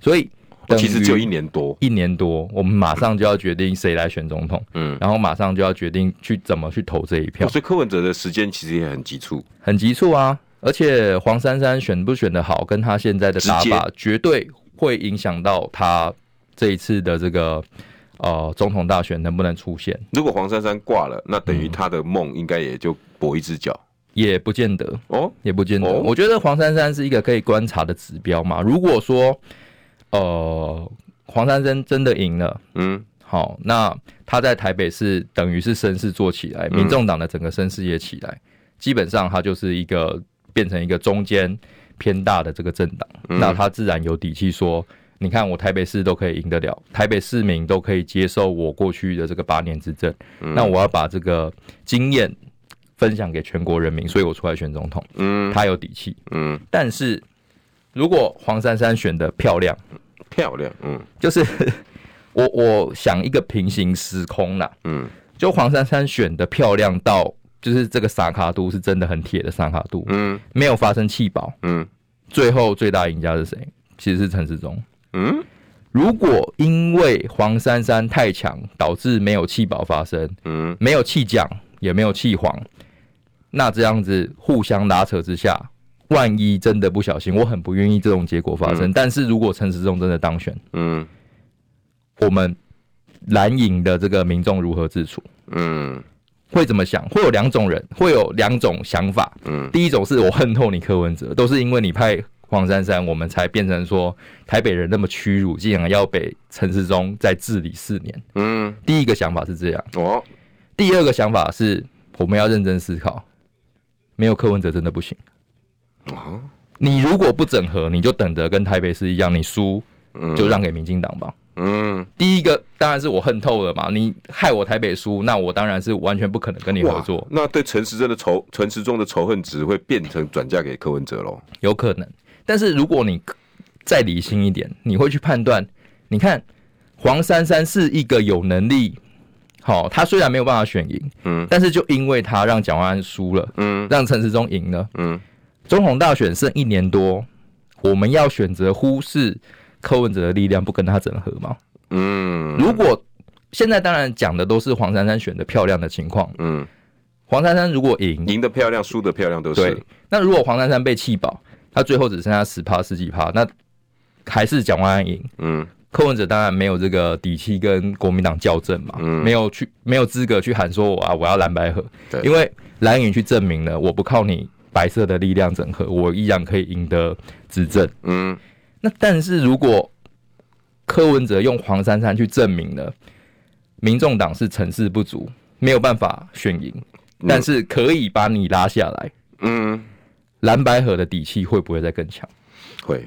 B: 所以。
A: 其实就一年多，
B: 一年多，我们马上就要决定谁来选总统，嗯，然后马上就要决定去怎么去投这一票。
A: 所以柯文哲的时间其实也很急促，
B: 很急促啊！而且黄珊珊选不选得好，跟他现在的打法绝对会影响到他这一次的这个呃总统大选能不能出现。
A: 如果黄珊珊挂了，那等于他的梦应该也就跛一只脚，
B: 也不见得哦，也不见得。我觉得黄珊珊是一个可以观察的指标嘛。如果说呃，黄珊珊真的赢了，嗯，好，那他在台北市等于是声势做起来，民众党的整个声势也起来，基本上他就是一个变成一个中间偏大的这个政党，那他自然有底气说，你看我台北市都可以赢得了，台北市民都可以接受我过去的这个八年执政，那我要把这个经验分享给全国人民，所以我出来选总统，嗯，他有底气，嗯，但是。如果黄珊珊选的漂亮，
A: 漂亮，嗯，
B: 就是我我想一个平行时空啦，嗯，就黄珊珊选的漂亮到，就是这个萨卡度是真的很铁的萨卡度，嗯，没有发生气保，嗯，最后最大赢家是谁？其实是陈世忠，嗯，如果因为黄珊珊太强，导致没有弃保发生，嗯，没有弃奖，也没有弃黄，那这样子互相拉扯之下。万一真的不小心，我很不愿意这种结果发生。嗯、但是如果陈时中真的当选，嗯，我们蓝营的这个民众如何自处？嗯，会怎么想？会有两种人，会有两种想法。嗯，第一种是我恨透你柯文哲，都是因为你派黄珊珊，我们才变成说台北人那么屈辱，竟然要被陈时中再治理四年。嗯，第一个想法是这样。哦，第二个想法是我们要认真思考，没有柯文哲真的不行。啊！你如果不整合，你就等着跟台北市一样，你输就让给民进党吧。嗯，第一个当然是我恨透了嘛，你害我台北输，那我当然是完全不可能跟你合作。
A: 那对陈时中的仇，陈时中的仇恨值会变成转嫁给柯文哲喽？
B: 有可能。但是如果你再理性一点，你会去判断，你看黄珊珊是一个有能力，好，他虽然没有办法选赢，嗯，但是就因为他让蒋万安输了，嗯，让陈时中赢了，嗯。总统大选剩一年多，我们要选择忽视柯文哲的力量，不跟他整合吗？嗯，如果现在当然讲的都是黄珊珊选的漂亮的情况，嗯，黄珊珊如果赢，
A: 赢的漂亮，输的漂亮都是。
B: 对，那如果黄珊珊被弃保，他最后只剩下十趴十几趴，那还是蒋万安赢，嗯，柯文哲当然没有这个底气跟国民党校正嘛，嗯、没有去没有资格去喊说我啊我要蓝白合，对。因为蓝营去证明了我不靠你白色的力量整合，我依然可以赢得执政。嗯，那但是如果柯文哲用黄珊珊去证明了民众党是成事不足，没有办法选赢，但是可以把你拉下来。嗯，蓝白河的底气会不会再更强？
A: 会，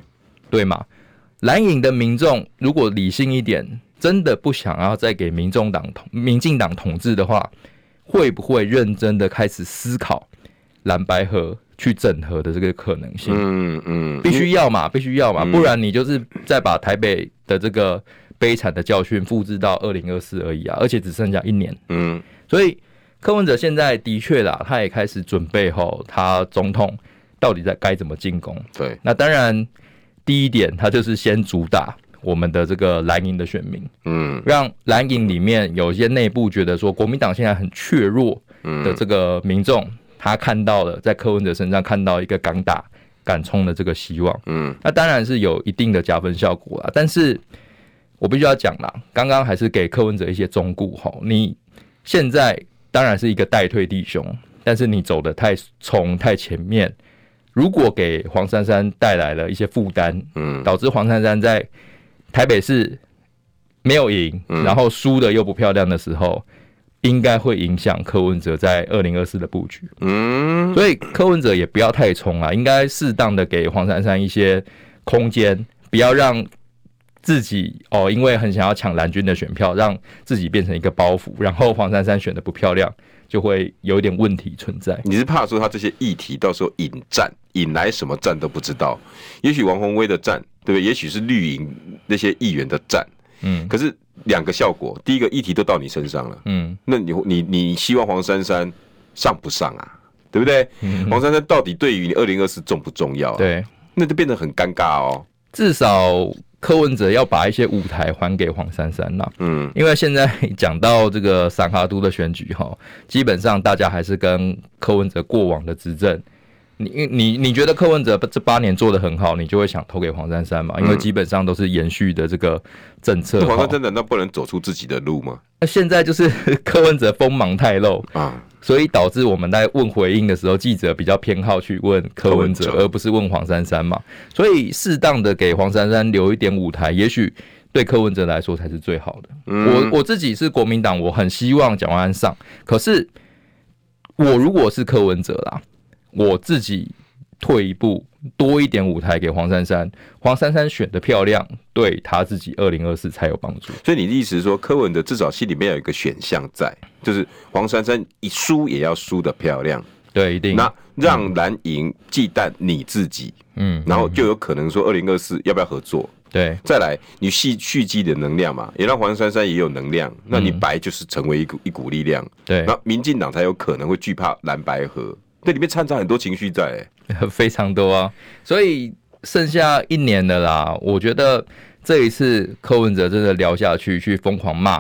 B: 对吗？蓝营的民众如果理性一点，真的不想要再给民众党统、民进党统治的话，会不会认真的开始思考蓝白河去整合的这个可能性？嗯嗯，必须要嘛，必须要嘛，不然你就是再把台北的这个悲惨的教训复制到二零二四而已啊，而且只剩下一年。嗯，所以柯文哲现在的确啦，他也开始准备吼，他总统到底在该怎么进攻？
A: 对，
B: 那当然。第一点，他就是先主打我们的这个蓝营的选民，嗯，让蓝营里面有一些内部觉得说国民党现在很怯弱的这个民众，他看到了在柯文哲身上看到一个敢打敢冲的这个希望，嗯，那当然是有一定的加分效果啦。但是我必须要讲啦，刚刚还是给柯文哲一些忠告哈，你现在当然是一个待退弟兄，但是你走的太冲太前面。如果给黄珊珊带来了一些负担，嗯，导致黄珊珊在台北市没有赢，嗯、然后输的又不漂亮的时候，应该会影响柯文哲在二零二四的布局，嗯，所以柯文哲也不要太冲啊，应该适当的给黄珊珊一些空间，不要让自己哦，因为很想要抢蓝军的选票，让自己变成一个包袱，然后黄珊珊选的不漂亮。就会有一点问题存在。
A: 你是怕说他这些议题到时候引战，引来什么战都不知道。也许王宏威的战，对不对？也许是绿营那些议员的战。嗯。可是两个效果，第一个议题都到你身上了。嗯。那你你你希望黄珊珊上不上啊？对不对？嗯。黄珊珊到底对于你二零二四重不重要啊？
B: 对。
A: 那就变得很尴尬哦。
B: 至少。柯文哲要把一些舞台还给黄珊珊呐，嗯，因为现在讲到这个三哈都的选举哈，基本上大家还是跟柯文哲过往的执政，你你你觉得柯文哲这八年做的很好，你就会想投给黄珊珊嘛？因为基本上都是延续的这个政策。
A: 黄珊珊难道不能走出自己的路吗？
B: 那现在就是 柯文哲锋芒太露啊。所以导致我们在问回应的时候，记者比较偏好去问柯文哲，而不是问黄珊珊嘛。所以适当的给黄珊珊留一点舞台，也许对柯文哲来说才是最好的。我我自己是国民党，我很希望蒋万安上。可是我如果是柯文哲啦，我自己退一步。多一点舞台给黄珊珊，黄珊珊选的漂亮，对她自己二零二四才有帮助。
A: 所以你的意思是说，柯文哲至少心里面有一个选项在，就是黄珊珊一输也要输的漂亮。
B: 对，一定。
A: 那让蓝营忌惮你自己，嗯，然后就有可能说二零二四要不要合作？
B: 对，
A: 再来你蓄蓄积的能量嘛，也让黄珊珊也有能量，那你白就是成为一股一股力量。
B: 对，
A: 那民进党才有可能会惧怕蓝白合。那里面掺杂很多情绪在，
B: 非常多啊，所以剩下一年了啦。我觉得这一次柯文哲真的聊下去，去疯狂骂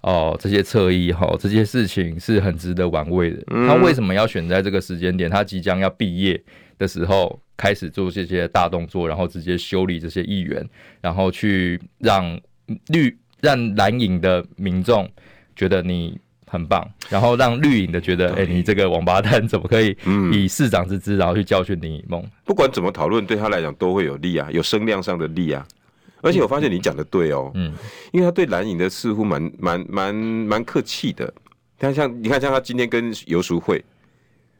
B: 哦、呃、这些侧翼哈，这些事情是很值得玩味的。他为什么要选在这个时间点？他即将要毕业的时候开始做这些大动作，然后直接修理这些议员，然后去让绿让蓝营的民众觉得你。很棒，然后让绿营的觉得，哎，你这个王八蛋怎么可以以市长之姿，然后去教训林以梦？
A: 不管怎么讨论，对他来讲都会有利啊，有声量上的利啊。而且我发现你讲的对哦，嗯，因为他对蓝营的似乎蛮蛮蛮蛮客气的。他像你看，像他今天跟游淑慧。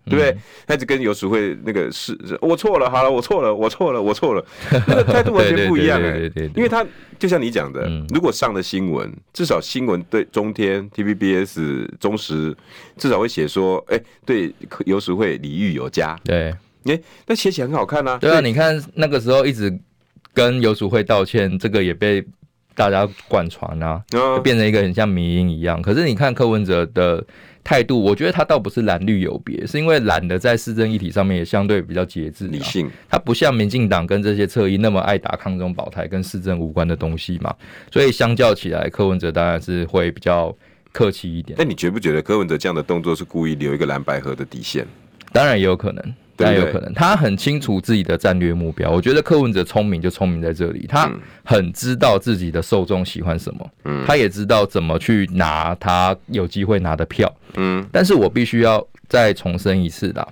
A: 对不对？他一直跟游淑慧那个是，我错了，好了，我错了，我错了，我错了，那个 态度完全不一样哎、欸。因为他就像你讲的，如果上了新闻，至少新闻对中天、TVBS、中时，至少会写说，哎，对游淑慧礼遇有加。
B: 对，
A: 哎，那写起来很好看啊。
B: 对啊，你看那个时候一直跟游淑慧道歉，这个也被大家广传啊，就变成一个很像迷因一样。可是你看柯文哲的。态度，我觉得他倒不是蓝绿有别，是因为蓝的在市政议题上面也相对比较节制、
A: 理性。
B: 他不像民进党跟这些侧翼那么爱打抗中保台跟市政无关的东西嘛，所以相较起来，柯文哲当然是会比较客气一点。
A: 那你觉不觉得柯文哲这样的动作是故意留一个蓝白合的底线？
B: 当然也有可能，但有可能，他很清楚自己的战略目标。我觉得柯文哲聪明就聪明在这里，他很知道自己的受众喜欢什么，嗯，他也知道怎么去拿他有机会拿的票，嗯。但是我必须要再重申一次啦，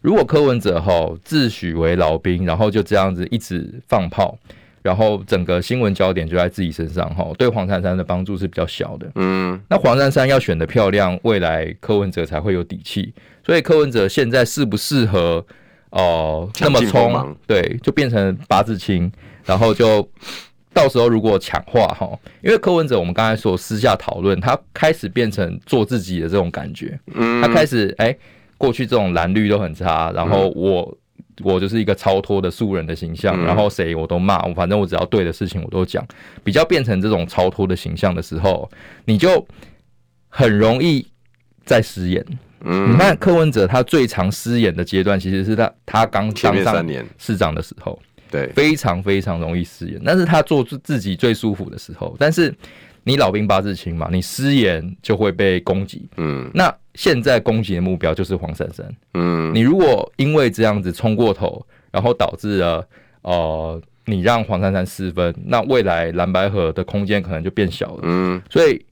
B: 如果柯文哲吼自诩为老兵，然后就这样子一直放炮。然后整个新闻焦点就在自己身上哈，对黄珊珊的帮助是比较小的。嗯，那黄珊珊要选得漂亮，未来柯文哲才会有底气。所以柯文哲现在适不适合哦、呃、那么冲？对，就变成八字青，然后就到时候如果强化哈，因为柯文哲我们刚才说私下讨论，他开始变成做自己的这种感觉。嗯，他开始哎，过去这种蓝绿都很差，然后我。我就是一个超脱的素人的形象，然后谁我都骂，我反正我只要对的事情我都讲，比较变成这种超脱的形象的时候，你就很容易在失言。嗯，你看柯文哲他最常失言的阶段，其实是他他刚当上市长的时候，对，非常非常容易失言，那是他做自己最舒服的时候，但是。你老兵八字轻嘛，你失言就会被攻击。嗯，那现在攻击的目标就是黄珊珊。嗯，你如果因为这样子冲过头，然后导致了呃，你让黄珊珊失分，那未来蓝白河的空间可能就变小了。嗯，所以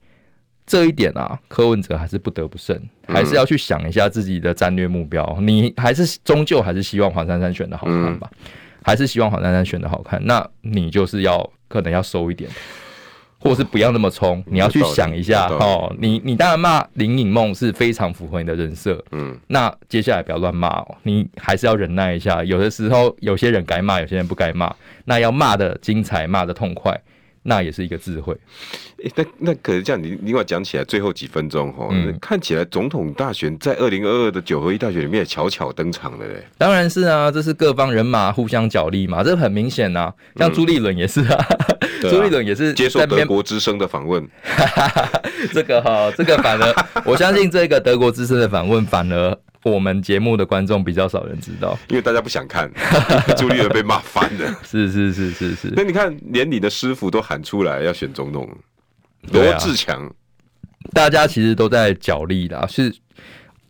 B: 这一点啊，柯文哲还是不得不胜，还是要去想一下自己的战略目标。你还是终究还是希望黄珊珊选的好看吧？还是希望黄珊珊选的好看？那你就是要可能要收一点。或是不要那么冲，你要去想一下哦。你你当然骂林颖梦是非常符合你的人设，嗯，那接下来不要乱骂哦，你还是要忍耐一下。有的时候有些人该骂，有些人不该骂，那要骂的精彩，骂的痛快。那也是一个智慧。
A: 欸、那那可是这样，你另外讲起来，最后几分钟哈，嗯、看起来总统大选在二零二二的九合一大选里面也巧巧登场了嘞。
B: 当然是啊，这是各方人马互相角力嘛，这很明显呐。像朱立伦也是啊，嗯、朱立伦也是
A: 接受德国之声的访问。
B: 这个哈，这个反而我相信这个德国之声的访问反而。我们节目的观众比较少人知道，
A: 因为大家不想看，朱立伦被骂翻了。
B: 是是是是是。
A: 那你看，连你的师傅都喊出来要选总统，罗志强，
B: 大家其实都在角力啦。是，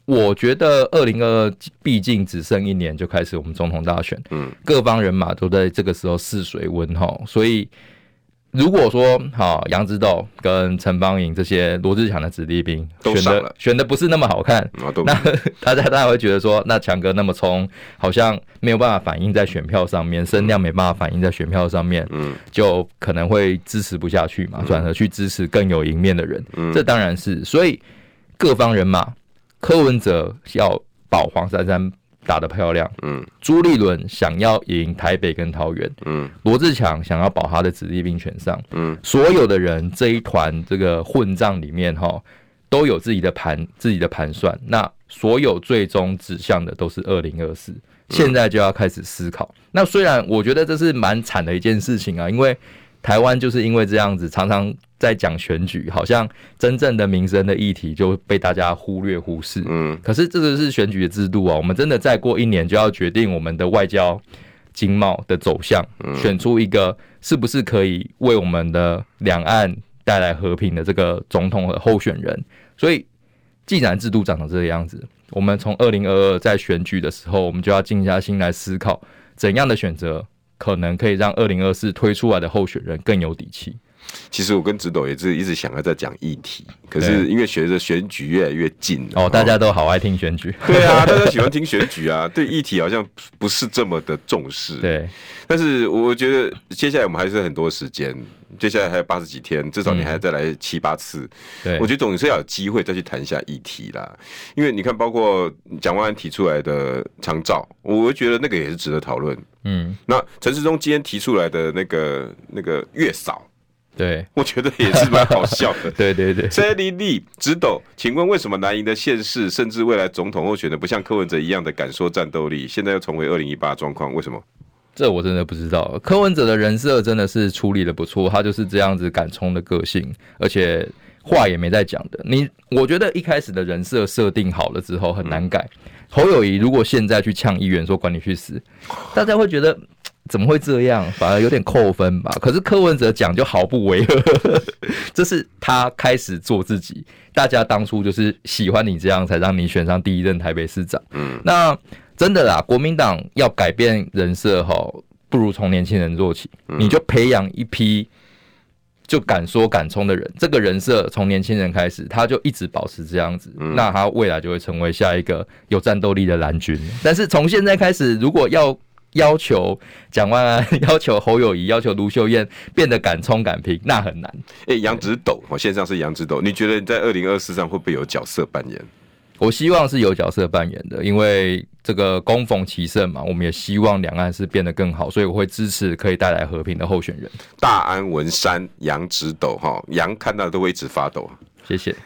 B: 我觉得二零二二毕竟只剩一年就开始我们总统大选，嗯，各方人马都在这个时候试水温哈，所以。如果说好杨指导跟陈邦颖这些罗志强的子弟兵选的选的不是那么好看，那 大家当然会觉得说，那强哥那么冲，好像没有办法反映在选票上面，声量没办法反映在选票上面，嗯，就可能会支持不下去嘛，转而去支持更有赢面的人，这当然是，所以各方人马，柯文哲要保黄珊珊。打得漂亮，嗯，朱立伦想要赢台北跟桃园，嗯，罗志强想要保他的子弟兵选上，嗯，所有的人这一团这个混账里面哈，都有自己的盘自己的盘算，那所有最终指向的都是二零二四，现在就要开始思考。那虽然我觉得这是蛮惨的一件事情啊，因为台湾就是因为这样子常常。在讲选举，好像真正的民生的议题就被大家忽略忽视。嗯，可是这个是选举的制度啊，我们真的再过一年就要决定我们的外交经贸的走向，选出一个是不是可以为我们的两岸带来和平的这个总统的候选人。所以，既然制度长成这个样子，我们从二零二二在选举的时候，我们就要静下心来思考，怎样的选择可能可以让二零二四推出来的候选人更有底气。
A: 其实我跟直斗也是一直想要在讲议题，可是因为随着选举越来越近
B: 哦，大家都好爱听选举，
A: 对啊，大家喜欢听选举啊，对议题好像不是这么的重视，
B: 对。
A: 但是我觉得接下来我们还是很多时间，接下来还有八十几天，至少你还要再来七八次，对。我觉得总是要有机会再去谈一下议题啦，因为你看，包括蒋万安提出来的长照，我觉得那个也是值得讨论，嗯。那陈时中今天提出来的那个那个月嫂。
B: 对，
A: 我觉得也是蛮好笑的。
B: 对对对
A: ，Sally Lee 直斗，请问为什么南营的县市，甚至未来总统候选的，不像柯文哲一样的敢说战斗力，现在又重回二零一八状况？为什么？
B: 这我真的不知道。柯文哲的人设真的是处理的不错，他就是这样子敢冲的个性，而且话也没在讲的。你我觉得一开始的人设设定好了之后很难改。嗯、侯友谊如果现在去呛议员说管你去死，大家会觉得。怎么会这样？反而有点扣分吧。可是柯文哲讲就毫不违和，这是他开始做自己。大家当初就是喜欢你这样，才让你选上第一任台北市长。嗯，那真的啦，国民党要改变人设哈，不如从年轻人做起。你就培养一批就敢说敢冲的人，这个人设从年轻人开始，他就一直保持这样子，那他未来就会成为下一个有战斗力的蓝军。但是从现在开始，如果要要求蒋万安、要求侯友谊、要求卢秀燕变得敢冲敢拼，那很难。
A: 哎，杨直斗，我线上是杨直斗，你觉得你在二零二四上会不会有角色扮演？
B: 我希望是有角色扮演的，因为这个攻逢其胜嘛，我们也希望两岸是变得更好，所以我会支持可以带来和平的候选人。
A: 大安文山杨直斗哈，杨看到都会一直发抖。
B: 谢谢。